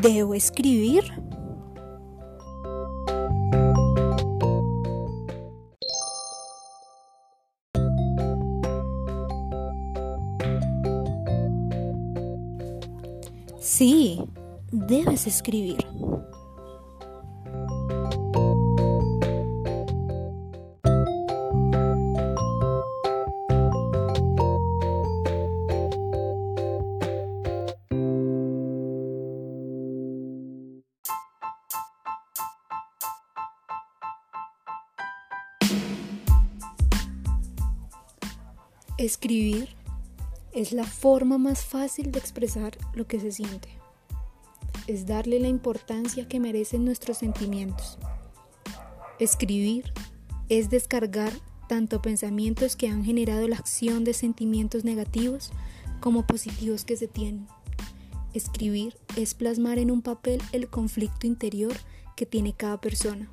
¿Debo escribir? Sí, debes escribir. Escribir es la forma más fácil de expresar lo que se siente. Es darle la importancia que merecen nuestros sentimientos. Escribir es descargar tanto pensamientos que han generado la acción de sentimientos negativos como positivos que se tienen. Escribir es plasmar en un papel el conflicto interior que tiene cada persona,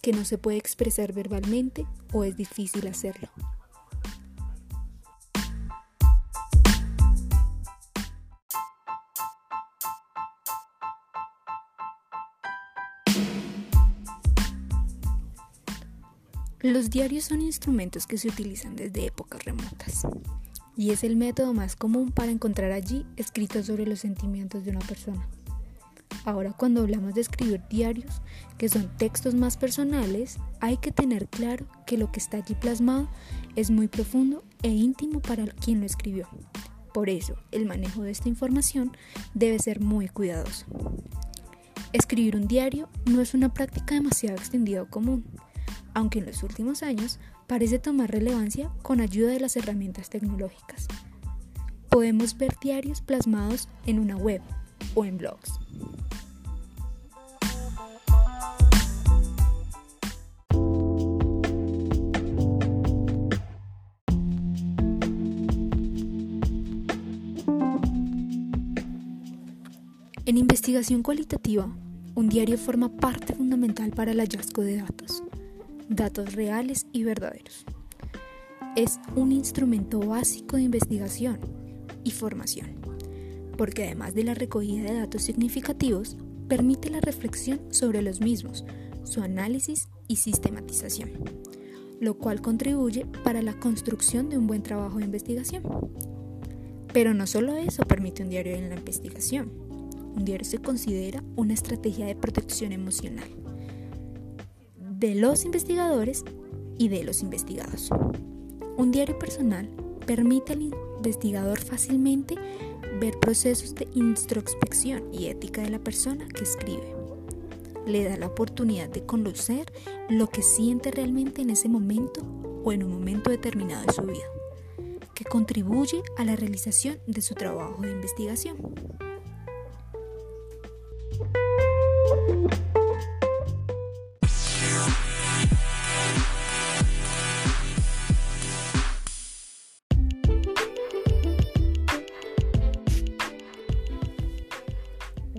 que no se puede expresar verbalmente o es difícil hacerlo. Los diarios son instrumentos que se utilizan desde épocas remotas y es el método más común para encontrar allí escritos sobre los sentimientos de una persona. Ahora cuando hablamos de escribir diarios, que son textos más personales, hay que tener claro que lo que está allí plasmado es muy profundo e íntimo para quien lo escribió. Por eso, el manejo de esta información debe ser muy cuidadoso. Escribir un diario no es una práctica demasiado extendida o común, aunque en los últimos años parece tomar relevancia con ayuda de las herramientas tecnológicas. Podemos ver diarios plasmados en una web o en blogs. En investigación cualitativa, un diario forma parte fundamental para el hallazgo de datos datos reales y verdaderos. Es un instrumento básico de investigación y formación, porque además de la recogida de datos significativos, permite la reflexión sobre los mismos, su análisis y sistematización, lo cual contribuye para la construcción de un buen trabajo de investigación. Pero no solo eso permite un diario en la investigación. Un diario se considera una estrategia de protección emocional de los investigadores y de los investigados. Un diario personal permite al investigador fácilmente ver procesos de introspección y ética de la persona que escribe. Le da la oportunidad de conocer lo que siente realmente en ese momento o en un momento determinado de su vida, que contribuye a la realización de su trabajo de investigación.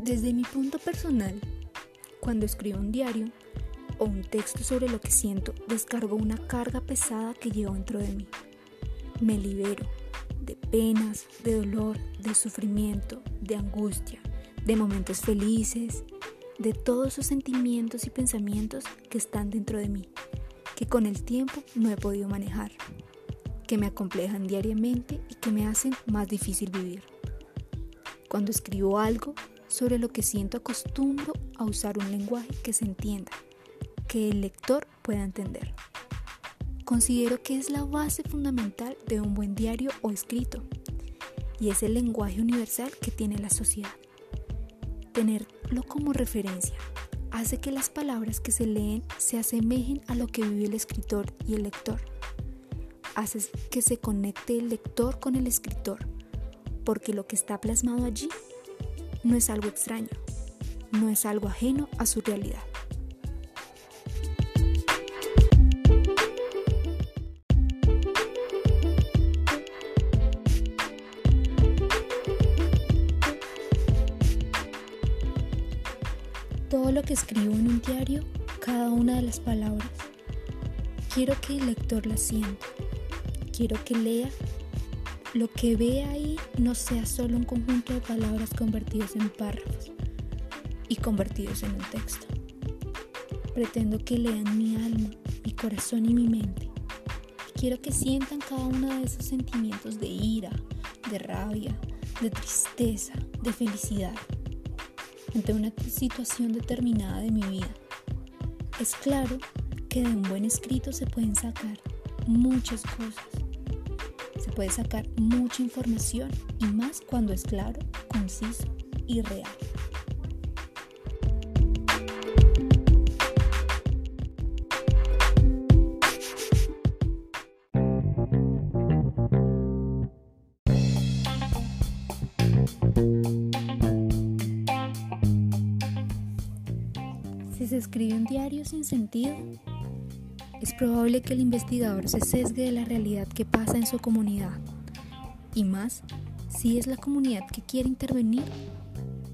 Desde mi punto personal, cuando escribo un diario o un texto sobre lo que siento, descargo una carga pesada que llevo dentro de mí. Me libero de penas, de dolor, de sufrimiento, de angustia, de momentos felices, de todos esos sentimientos y pensamientos que están dentro de mí, que con el tiempo no he podido manejar, que me acomplejan diariamente y que me hacen más difícil vivir. Cuando escribo algo, sobre lo que siento acostumbro a usar un lenguaje que se entienda, que el lector pueda entender. Considero que es la base fundamental de un buen diario o escrito, y es el lenguaje universal que tiene la sociedad. Tenerlo como referencia hace que las palabras que se leen se asemejen a lo que vive el escritor y el lector. Hace que se conecte el lector con el escritor, porque lo que está plasmado allí no es algo extraño, no es algo ajeno a su realidad. Todo lo que escribo en un diario, cada una de las palabras, quiero que el lector la sienta, quiero que lea lo que ve ahí no sea solo un conjunto de palabras convertidas en párrafos, y convertidos en un texto. Pretendo que lean mi alma, mi corazón y mi mente. Quiero que sientan cada uno de esos sentimientos de ira, de rabia, de tristeza, de felicidad, ante una situación determinada de mi vida. Es claro que de un buen escrito se pueden sacar muchas cosas. Puede sacar mucha información y más cuando es claro, conciso y real. Si se escribe un diario sin sentido, es probable que el investigador se sesgue de la realidad que pasa en su comunidad, y más si es la comunidad que quiere intervenir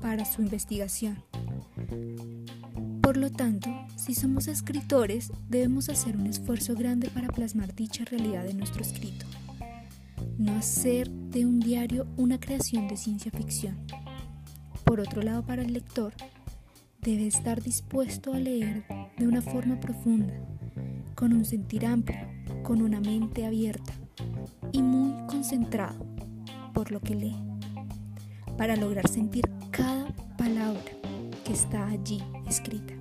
para su investigación. Por lo tanto, si somos escritores, debemos hacer un esfuerzo grande para plasmar dicha realidad en nuestro escrito. No hacer de un diario una creación de ciencia ficción. Por otro lado, para el lector, debe estar dispuesto a leer de una forma profunda, con un sentir amplio, con una mente abierta y muy concentrado por lo que lee, para lograr sentir cada palabra que está allí escrita.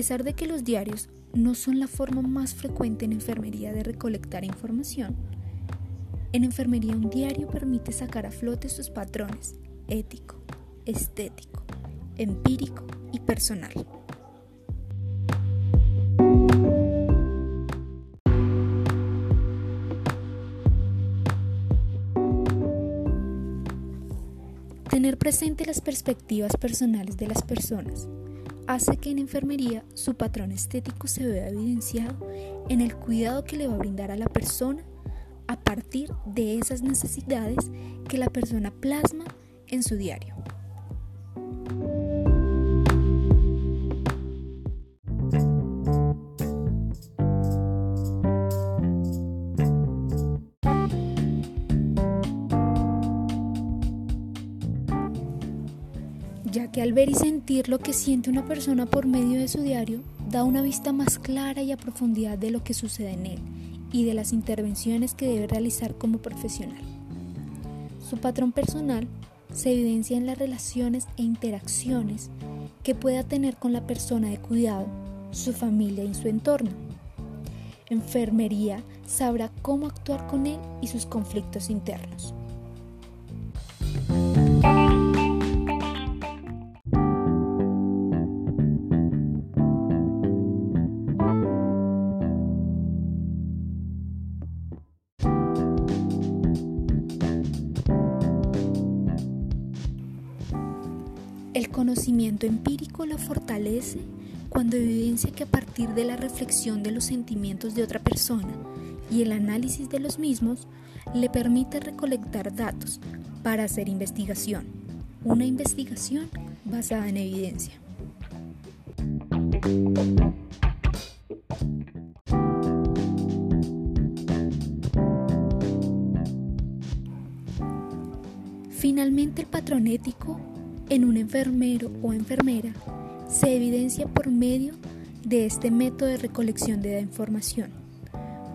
Pesar de que los diarios no son la forma más frecuente en enfermería de recolectar información, en enfermería un diario permite sacar a flote sus patrones ético, estético, empírico y personal. Tener presente las perspectivas personales de las personas hace que en enfermería su patrón estético se vea evidenciado en el cuidado que le va a brindar a la persona a partir de esas necesidades que la persona plasma en su diario. Ya que al ver y sentir lo que siente una persona por medio de su diario, da una vista más clara y a profundidad de lo que sucede en él y de las intervenciones que debe realizar como profesional. Su patrón personal se evidencia en las relaciones e interacciones que pueda tener con la persona de cuidado, su familia y su entorno. Enfermería sabrá cómo actuar con él y sus conflictos internos. Conocimiento empírico lo fortalece cuando evidencia que a partir de la reflexión de los sentimientos de otra persona y el análisis de los mismos, le permite recolectar datos para hacer investigación, una investigación basada en evidencia. Finalmente, el patrón ético en un enfermero o enfermera se evidencia por medio de este método de recolección de la información,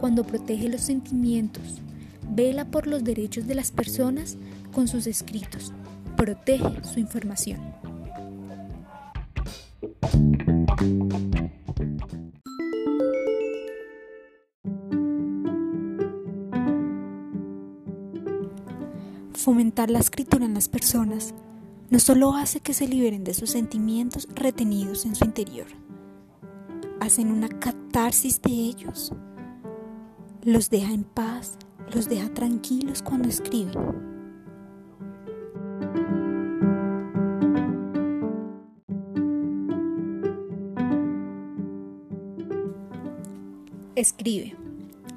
cuando protege los sentimientos, vela por los derechos de las personas con sus escritos, protege su información. Fomentar la escritura en las personas no solo hace que se liberen de sus sentimientos retenidos en su interior, hacen una catarsis de ellos, los deja en paz, los deja tranquilos cuando escriben. Escribe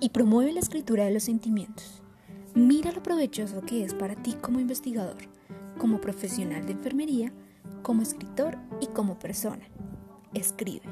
y promueve la escritura de los sentimientos Mira lo provechoso que es para ti como investigador, como profesional de enfermería, como escritor y como persona. Escribe.